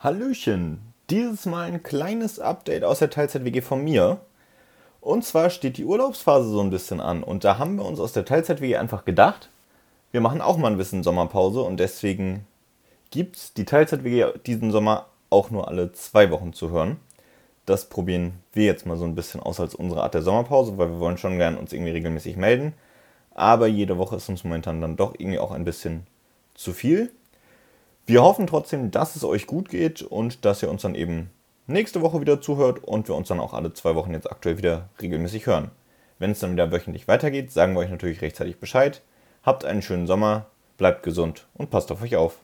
Hallöchen! Dieses Mal ein kleines Update aus der Teilzeit-WG von mir. Und zwar steht die Urlaubsphase so ein bisschen an. Und da haben wir uns aus der Teilzeit-WG einfach gedacht, wir machen auch mal ein bisschen Sommerpause. Und deswegen gibt es die Teilzeit-WG diesen Sommer auch nur alle zwei Wochen zu hören. Das probieren wir jetzt mal so ein bisschen aus als unsere Art der Sommerpause, weil wir wollen schon gerne uns irgendwie regelmäßig melden. Aber jede Woche ist uns momentan dann doch irgendwie auch ein bisschen zu viel. Wir hoffen trotzdem, dass es euch gut geht und dass ihr uns dann eben nächste Woche wieder zuhört und wir uns dann auch alle zwei Wochen jetzt aktuell wieder regelmäßig hören. Wenn es dann wieder wöchentlich weitergeht, sagen wir euch natürlich rechtzeitig Bescheid. Habt einen schönen Sommer, bleibt gesund und passt auf euch auf.